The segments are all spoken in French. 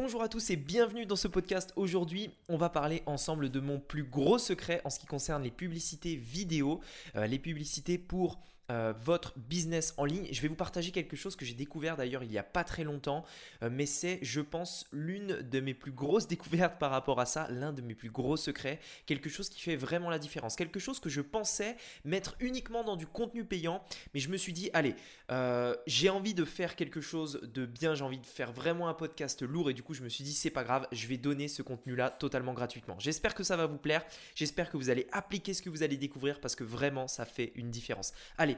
Bonjour à tous et bienvenue dans ce podcast. Aujourd'hui, on va parler ensemble de mon plus gros secret en ce qui concerne les publicités vidéo, euh, les publicités pour euh, votre business en ligne. Je vais vous partager quelque chose que j'ai découvert d'ailleurs il n'y a pas très longtemps, euh, mais c'est, je pense, l'une de mes plus grosses découvertes par rapport à ça, l'un de mes plus gros secrets, quelque chose qui fait vraiment la différence, quelque chose que je pensais mettre uniquement dans du contenu payant, mais je me suis dit, allez, euh, j'ai envie de faire quelque chose de bien, j'ai envie de faire vraiment un podcast lourd, et du coup je me suis dit, c'est pas grave, je vais donner ce contenu-là totalement gratuitement. J'espère que ça va vous plaire, j'espère que vous allez appliquer ce que vous allez découvrir, parce que vraiment ça fait une différence. Allez,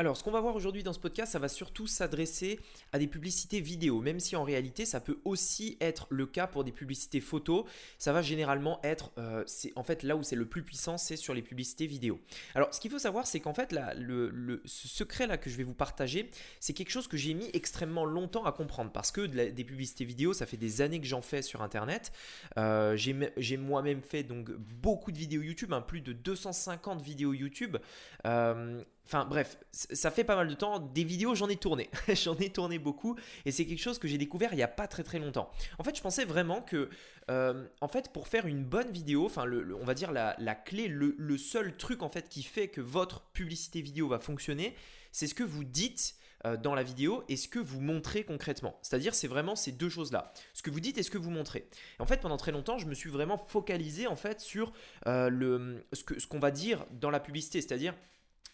Alors, ce qu'on va voir aujourd'hui dans ce podcast, ça va surtout s'adresser à des publicités vidéo, même si en réalité, ça peut aussi être le cas pour des publicités photos. Ça va généralement être, euh, c'est en fait là où c'est le plus puissant, c'est sur les publicités vidéo. Alors, ce qu'il faut savoir, c'est qu'en fait, le, ce secret là que je vais vous partager, c'est quelque chose que j'ai mis extrêmement longtemps à comprendre, parce que des publicités vidéo, ça fait des années que j'en fais sur Internet. Euh, j'ai moi-même fait donc beaucoup de vidéos YouTube, hein, plus de 250 vidéos YouTube. Euh, Enfin bref, ça fait pas mal de temps. Des vidéos, j'en ai tourné. j'en ai tourné beaucoup. Et c'est quelque chose que j'ai découvert il n'y a pas très très longtemps. En fait, je pensais vraiment que, euh, en fait, pour faire une bonne vidéo, enfin, on va dire la, clé, le, seul truc en fait qui fait que votre publicité vidéo va fonctionner, c'est ce que vous dites euh, dans la vidéo et ce que vous montrez concrètement. C'est-à-dire, c'est vraiment ces deux choses-là. Ce que vous dites et ce que vous montrez. en fait, pendant très longtemps, je me suis vraiment focalisé en fait sur euh, le, ce qu'on ce qu'on va dire dans la publicité. C'est-à-dire,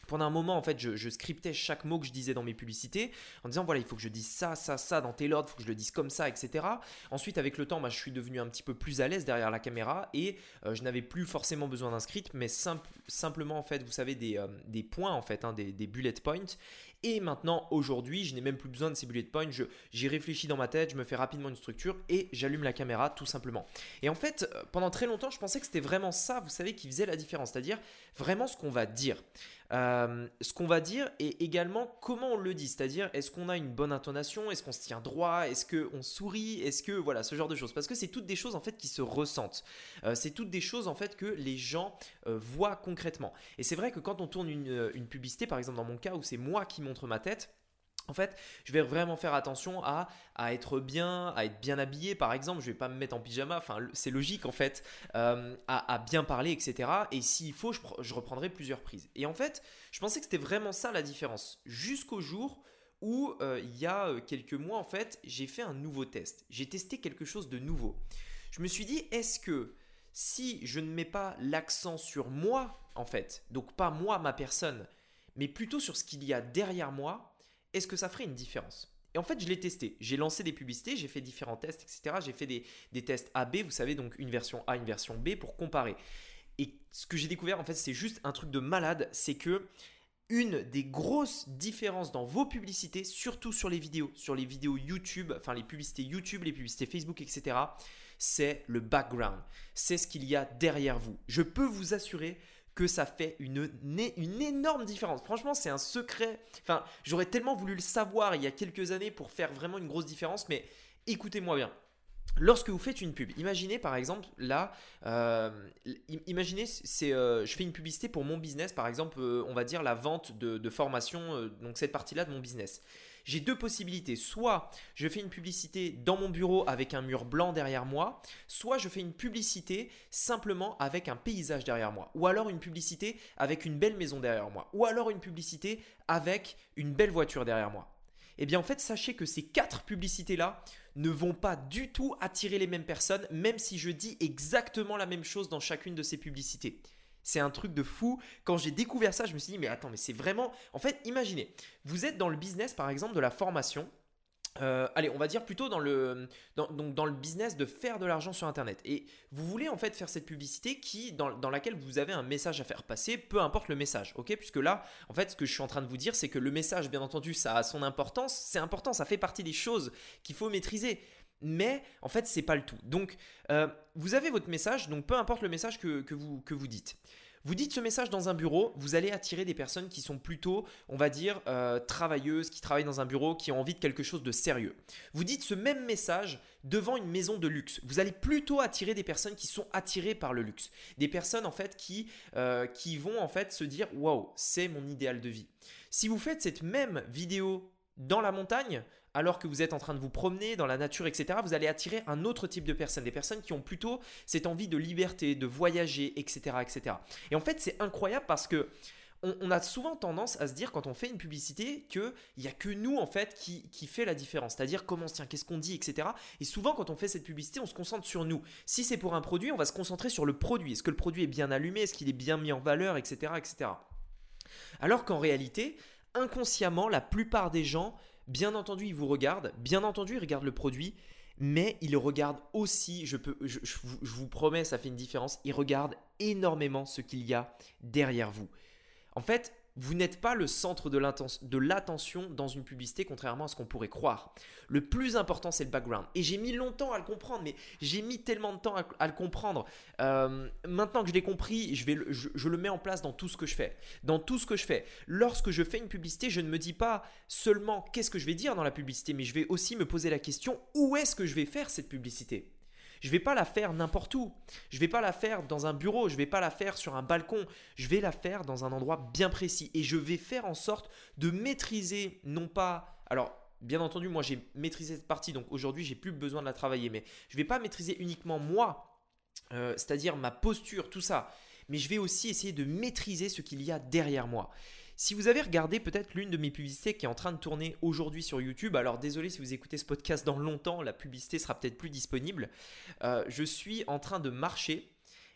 pendant un moment, en fait, je, scriptais chaque mot que je disais dans mes publicités en disant voilà, il faut que je dise ça, ça, ça dans tel ordre, il faut que je le dise comme ça, etc. Ensuite, avec le temps, bah, je suis devenu un petit peu plus à l'aise derrière la caméra et euh, je n'avais plus forcément besoin d'un script, mais simplement, en fait, vous savez, des, euh, points, en fait, hein, des bullet points. Et maintenant, aujourd'hui, je n'ai même plus besoin de ces bullet points. J'y réfléchis dans ma tête, je me fais rapidement une structure et j'allume la caméra tout simplement. Et en fait, euh, pendant très longtemps, je pensais que c'était vraiment ça, vous savez, qui faisait la différence. C'est-à-dire vraiment ce qu'on va dire. Euh, ce qu'on va dire et également comment on le dit. C'est-à-dire, est-ce qu'on a une bonne intonation? Est-ce qu'on se tient droit? Est-ce qu'on sourit? Est-ce que. Voilà, ce genre de choses. Parce que c'est toutes des choses en fait qui se ressentent. Euh, c'est toutes des choses en fait que les gens voient concrètement. Et c'est vrai que quand on tourne une, une publicité, par exemple dans mon cas où c'est moi qui monte ma tête. En fait, je vais vraiment faire attention à, à, être bien, à être bien habillé, par exemple. Je vais pas me mettre en pyjama, enfin, c'est logique en fait, euh, à, bien parler, etc. Et s'il faut, je, reprendrai plusieurs prises. Et en fait, je pensais que c'était vraiment ça la différence. Jusqu'au jour où, euh, il y a euh, quelques mois, en fait, j'ai fait un nouveau test. J'ai testé quelque chose de nouveau. Je me suis dit, est-ce que si je ne mets pas l'accent sur moi, en fait, donc pas moi, ma personne, mais plutôt sur ce qu'il y a derrière moi, est-ce que ça ferait une différence? Et en fait, je l'ai testé. J'ai lancé des publicités, j'ai fait différents tests, etc. J'ai fait des, des tests AB, vous savez, donc une version A, une version B pour comparer. Et ce que j'ai découvert, en fait, c'est juste un truc de malade, c'est que une des grosses différences dans vos publicités, surtout sur les vidéos, sur les vidéos YouTube, enfin les publicités YouTube, les publicités Facebook, etc., c'est le background. C'est ce qu'il y a derrière vous. Je peux vous assurer que ça fait une, une énorme différence. Franchement, c'est un secret. Enfin, j'aurais tellement voulu le savoir il y a quelques années pour faire vraiment une grosse différence, mais écoutez-moi bien. Lorsque vous faites une pub, imaginez par exemple là, euh, imaginez c'est, euh, je fais une publicité pour mon business, par exemple, euh, on va dire la vente de, de formation, donc cette partie-là de mon business j'ai deux possibilités. Soit je fais une publicité dans mon bureau avec un mur blanc derrière moi, soit je fais une publicité simplement avec un paysage derrière moi, ou alors une publicité avec une belle maison derrière moi, ou alors une publicité avec une belle voiture derrière moi. Eh bien en fait, sachez que ces quatre publicités-là ne vont pas du tout attirer les mêmes personnes, même si je dis exactement la même chose dans chacune de ces publicités. C'est un truc de fou. Quand j'ai découvert ça, je me suis dit, mais attends, mais c'est vraiment... En fait, imaginez, vous êtes dans le business, par exemple, de la formation. Euh, allez, on va dire plutôt dans le, donc dans le business de faire de l'argent sur Internet. Et vous voulez en fait faire cette publicité qui, dans, dans, laquelle vous avez un message à faire passer, peu importe le message, ok? Puisque là, en fait, ce que je suis en train de vous dire, c'est que le message, bien entendu, ça a son importance, c'est important, ça fait partie des choses qu'il faut maîtriser mais en fait c'est pas le tout. Donc euh, vous avez votre message, donc peu importe le message que, vous, que vous dites. Vous dites ce message dans un bureau, vous allez attirer des personnes qui sont plutôt, on va dire, euh, travailleuses, qui travaillent dans un bureau, qui ont envie de quelque chose de sérieux. Vous dites ce même message devant une maison de luxe. Vous allez plutôt attirer des personnes qui sont attirées par le luxe. Des personnes en fait qui, euh, qui vont en fait se dire waouh, c'est mon idéal de vie. Si vous faites cette même vidéo dans la montagne, alors que vous êtes en train de vous promener dans la nature, etc., vous allez attirer un autre type de personnes, des personnes qui ont plutôt cette envie de liberté, de voyager, etc. etc. Et en fait, c'est incroyable parce que on, a souvent tendance à se dire quand on fait une publicité qu'il n'y a que nous en fait qui, qui fait la différence. C'est-à-dire comment on se tient, qu'est-ce qu'on dit, etc. Et souvent quand on fait cette publicité, on se concentre sur nous. Si c'est pour un produit, on va se concentrer sur le produit. Est-ce que le produit est bien allumé? Est-ce qu'il est bien mis en valeur, etc. etc. Alors qu'en réalité, inconsciemment, la plupart des gens Bien entendu, ils vous regardent, bien entendu, ils regardent le produit, mais ils regardent aussi, je, peux, je, vous promets, ça fait une différence, ils regardent énormément ce qu'il y a derrière vous. En fait, vous n'êtes pas le centre de l'attention dans une publicité, contrairement à ce qu'on pourrait croire. Le plus important, c'est le background. Et j'ai mis longtemps à le comprendre, mais j'ai mis tellement de temps à, le comprendre. Euh, maintenant que je l'ai compris, je, vais je, le mets en place dans tout ce que je fais. Dans tout ce que je fais. Lorsque je fais une publicité, je ne me dis pas seulement qu'est-ce que je vais dire dans la publicité, mais je vais aussi me poser la question où est-ce que je vais faire cette publicité? Je vais pas la faire n'importe où. Je vais pas la faire dans un bureau, je vais pas la faire sur un balcon. Je vais la faire dans un endroit bien précis et je vais faire en sorte de maîtriser non pas alors Bien entendu, moi j'ai maîtrisé cette partie, donc aujourd'hui j'ai plus besoin de la travailler, mais je ne vais pas maîtriser uniquement moi, euh, c'est-à-dire ma posture, tout ça, mais je vais aussi essayer de maîtriser ce qu'il y a derrière moi. Si vous avez regardé peut-être l'une de mes publicités qui est en train de tourner aujourd'hui sur YouTube, alors désolé si vous écoutez ce podcast dans longtemps, la publicité sera peut-être plus disponible. Euh, je suis en train de marcher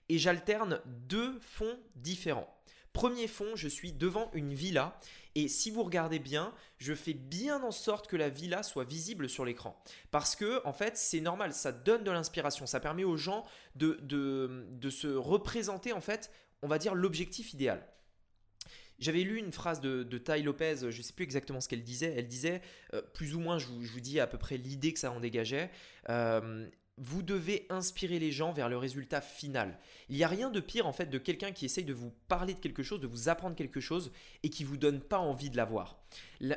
et j'alterne deux fonds différents. Premier fond, je suis devant une villa et si vous regardez bien, je fais bien en sorte que la villa soit visible sur l'écran. Parce que, en fait, c'est normal, ça donne de l'inspiration, ça permet aux gens de, de, de se représenter, en fait, on va dire l'objectif idéal. J'avais lu une phrase de, de Tai Lopez, je ne sais plus exactement ce qu'elle disait. Elle disait, euh, plus ou moins, je vous, dis à peu près l'idée que ça en dégageait. Euh, vous devez inspirer les gens vers le résultat final. Il n'y a rien de pire en fait de quelqu'un qui essaye de vous parler de quelque chose, de vous apprendre quelque chose et qui vous donne pas envie de l'avoir.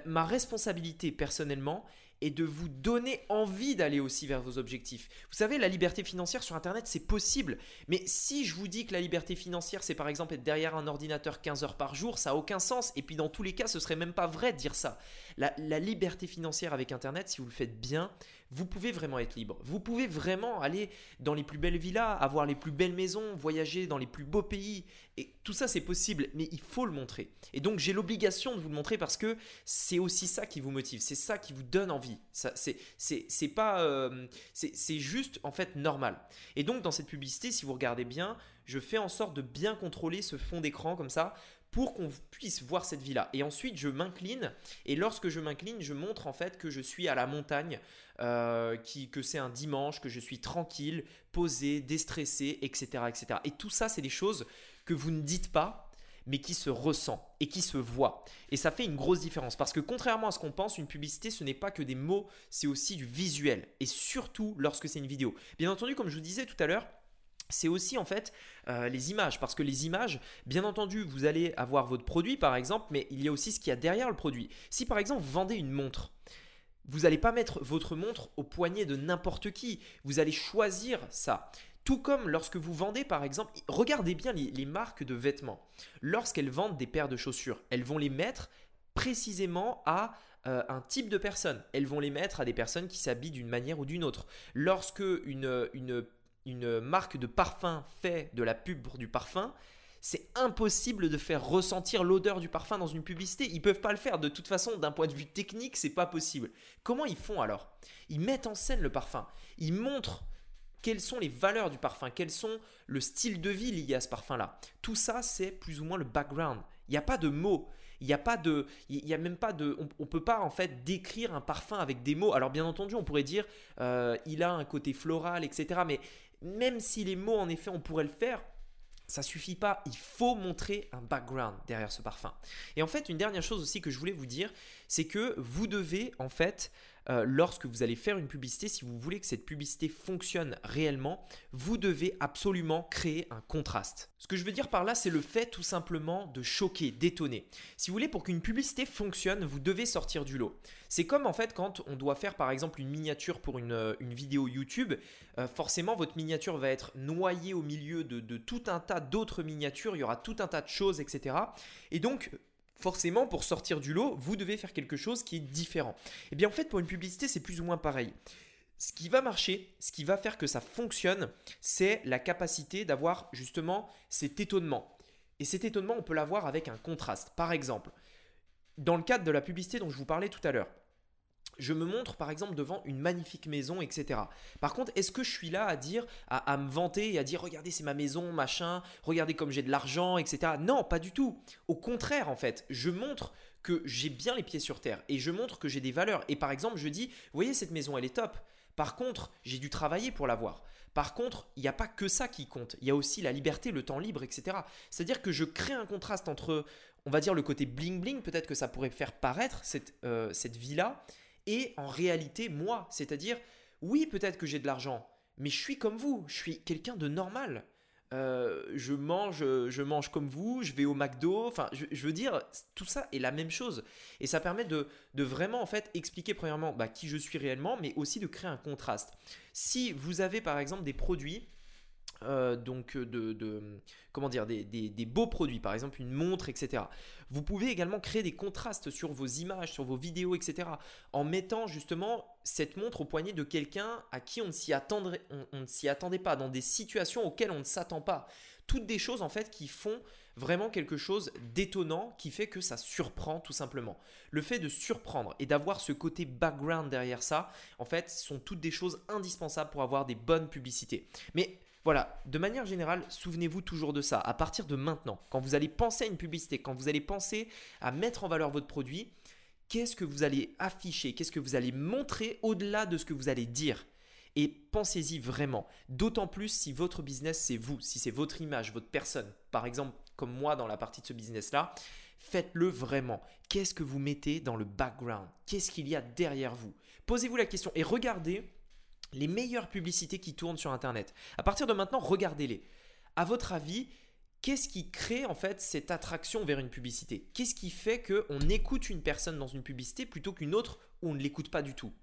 Ma responsabilité personnellement et de vous donner envie d'aller aussi vers vos objectifs. Vous savez, la liberté financière sur Internet, c'est possible. Mais si je vous dis que la liberté financière, c'est par exemple être derrière un ordinateur 15 heures par jour, ça n'a aucun sens. Et puis dans tous les cas, ce serait même pas vrai de dire ça. La, la liberté financière avec Internet, si vous le faites bien, vous pouvez vraiment être libre. Vous pouvez vraiment aller dans les plus belles villas, avoir les plus belles maisons, voyager dans les plus beaux pays. Et tout ça, c'est possible, mais il faut le montrer. Et donc, j'ai l'obligation de vous le montrer parce que c'est aussi ça qui vous motive, c'est ça qui vous donne envie. C'est pas, euh, c'est juste en fait normal. Et donc, dans cette publicité, si vous regardez bien, je fais en sorte de bien contrôler ce fond d'écran comme ça pour qu'on puisse voir cette villa. Et ensuite, je m'incline. Et lorsque je m'incline, je montre en fait que je suis à la montagne, euh, que c'est un dimanche, que je suis tranquille, posé, déstressé, etc. etc. Et tout ça, c'est des choses que vous ne dites pas, mais qui se ressent et qui se voit. Et ça fait une grosse différence parce que contrairement à ce qu'on pense, une publicité, ce n'est pas que des mots, c'est aussi du visuel. Et surtout lorsque c'est une vidéo. Bien entendu, comme je vous disais tout à l'heure, c'est aussi en fait euh, les images. Parce que les images, bien entendu, vous allez avoir votre produit par exemple, mais il y a aussi ce qu'il y a derrière le produit. Si par exemple vous vendez une montre, vous n'allez pas mettre votre montre au poignet de n'importe qui. Vous allez choisir ça. Tout comme lorsque vous vendez par exemple, regardez bien les, marques de vêtements. Lorsqu'elles vendent des paires de chaussures, elles vont les mettre précisément à euh, un type de personne. Elles vont les mettre à des personnes qui s'habillent d'une manière ou d'une autre. Lorsque une, une une marque de parfum fait de la pub pour du parfum, c'est impossible de faire ressentir l'odeur du parfum dans une publicité. Ils peuvent pas le faire. De toute façon, d'un point de vue technique, c'est pas possible. Comment ils font alors? Ils mettent en scène le parfum. Ils montrent quelles sont les valeurs du parfum, quels sont le style de vie lié à ce parfum-là. Tout ça, c'est plus ou moins le background. Il n'y a pas de mots. Il n'y a pas de, il y a même pas de, on, ne peut pas en fait décrire un parfum avec des mots. Alors bien entendu, on pourrait dire, euh, il a un côté floral, etc. Mais même si les mots, en effet, on pourrait le faire, ça suffit pas, il faut montrer un background derrière ce parfum. Et en fait, une dernière chose aussi que je voulais vous dire, c'est que vous devez en fait euh, lorsque vous allez faire une publicité, si vous voulez que cette publicité fonctionne réellement, vous devez absolument créer un contraste. Ce que je veux dire par là, c'est le fait tout simplement de choquer, d'étonner. Si vous voulez, pour qu'une publicité fonctionne, vous devez sortir du lot. C'est comme en fait quand on doit faire par exemple une miniature pour une, euh, vidéo YouTube, euh, forcément votre miniature va être noyée au milieu de, de tout un tas d'autres miniatures, il y aura tout un tas de choses, etc. Et donc forcément, pour sortir du lot, vous devez faire quelque chose qui est différent. Et eh bien en fait, pour une publicité, c'est plus ou moins pareil. Ce qui va marcher, ce qui va faire que ça fonctionne, c'est la capacité d'avoir justement cet étonnement. Et cet étonnement, on peut l'avoir avec un contraste. Par exemple, dans le cadre de la publicité dont je vous parlais tout à l'heure, je me montre par exemple devant une magnifique maison, etc. Par contre, est-ce que je suis là à dire, à, me vanter et à dire regardez c'est ma maison, machin, regardez comme j'ai de l'argent, etc. Non, pas du tout. Au contraire, en fait, je montre que j'ai bien les pieds sur terre et je montre que j'ai des valeurs. Et par exemple, je dis, voyez cette maison, elle est top. Par contre, j'ai dû travailler pour l'avoir. Par contre, il n'y a pas que ça qui compte. Il y a aussi la liberté, le temps libre, etc. C'est-à-dire que je crée un contraste entre, on va dire, le côté bling bling, peut-être que ça pourrait faire paraître cette, euh, cette vie-là, et en réalité moi. C'est-à-dire, oui, peut-être que j'ai de l'argent, mais je suis comme vous, je suis quelqu'un de normal. Euh, je mange, je mange comme vous, je vais au McDo. Enfin, je, veux dire, tout ça est la même chose. Et ça permet de, vraiment en fait expliquer premièrement bah, qui je suis réellement, mais aussi de créer un contraste. Si vous avez par exemple des produits euh, donc euh, de, comment dire des, beaux produits, par exemple une montre, etc. Vous pouvez également créer des contrastes sur vos images, sur vos vidéos, etc. En mettant justement cette montre au poignet de quelqu'un à qui on ne s'y attendrait, on, ne s'y attendait pas, dans des situations auxquelles on ne s'attend pas. Toutes des choses en fait qui font vraiment quelque chose d'étonnant qui fait que ça surprend tout simplement. Le fait de surprendre et d'avoir ce côté background derrière ça, en fait, sont toutes des choses indispensables pour avoir des bonnes publicités. Mais voilà, de manière générale, souvenez-vous toujours de ça. À partir de maintenant, quand vous allez penser à une publicité, quand vous allez penser à mettre en valeur votre produit, qu'est-ce que vous allez afficher, qu'est-ce que vous allez montrer au-delà de ce que vous allez dire? Et pensez-y vraiment. D'autant plus si votre business, c'est vous, si c'est votre image, votre personne. Par exemple, comme moi dans la partie de ce business-là, faites-le vraiment. Qu'est-ce que vous mettez dans le background? Qu'est-ce qu'il y a derrière vous? Posez-vous la question et regardez les meilleures publicités qui tournent sur Internet. À partir de maintenant, regardez-les. À votre avis, qu'est-ce qui crée en fait cette attraction vers une publicité? Qu'est-ce qui fait qu'on écoute une personne dans une publicité plutôt qu'une autre où on ne l'écoute pas du tout?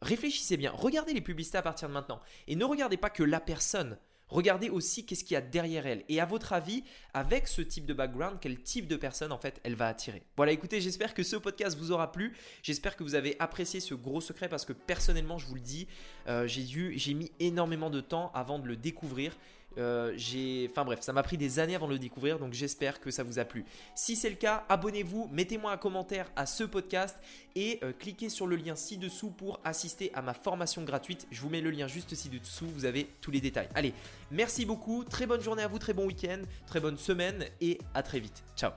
Réfléchissez bien, regardez les publicités à partir de maintenant et ne regardez pas que la personne. Regardez aussi qu'est-ce qu'il y a derrière elle. Et à votre avis, avec ce type de background, quel type de personne en fait elle va attirer? Voilà, écoutez, j'espère que ce podcast vous aura plu. J'espère que vous avez apprécié ce gros secret parce que personnellement, je vous le dis, euh, j'ai mis énormément de temps avant de le découvrir. Euh, enfin bref, ça m'a pris des années avant de le découvrir, donc j'espère que ça vous a plu. Si c'est le cas, abonnez-vous, mettez-moi un commentaire à ce podcast et euh, cliquez sur le lien ci-dessous pour assister à ma formation gratuite. Je vous mets le lien juste ci-dessous, vous avez tous les détails. Allez, merci beaucoup, très bonne journée à vous, très bon week-end, très bonne semaine et à très vite. Ciao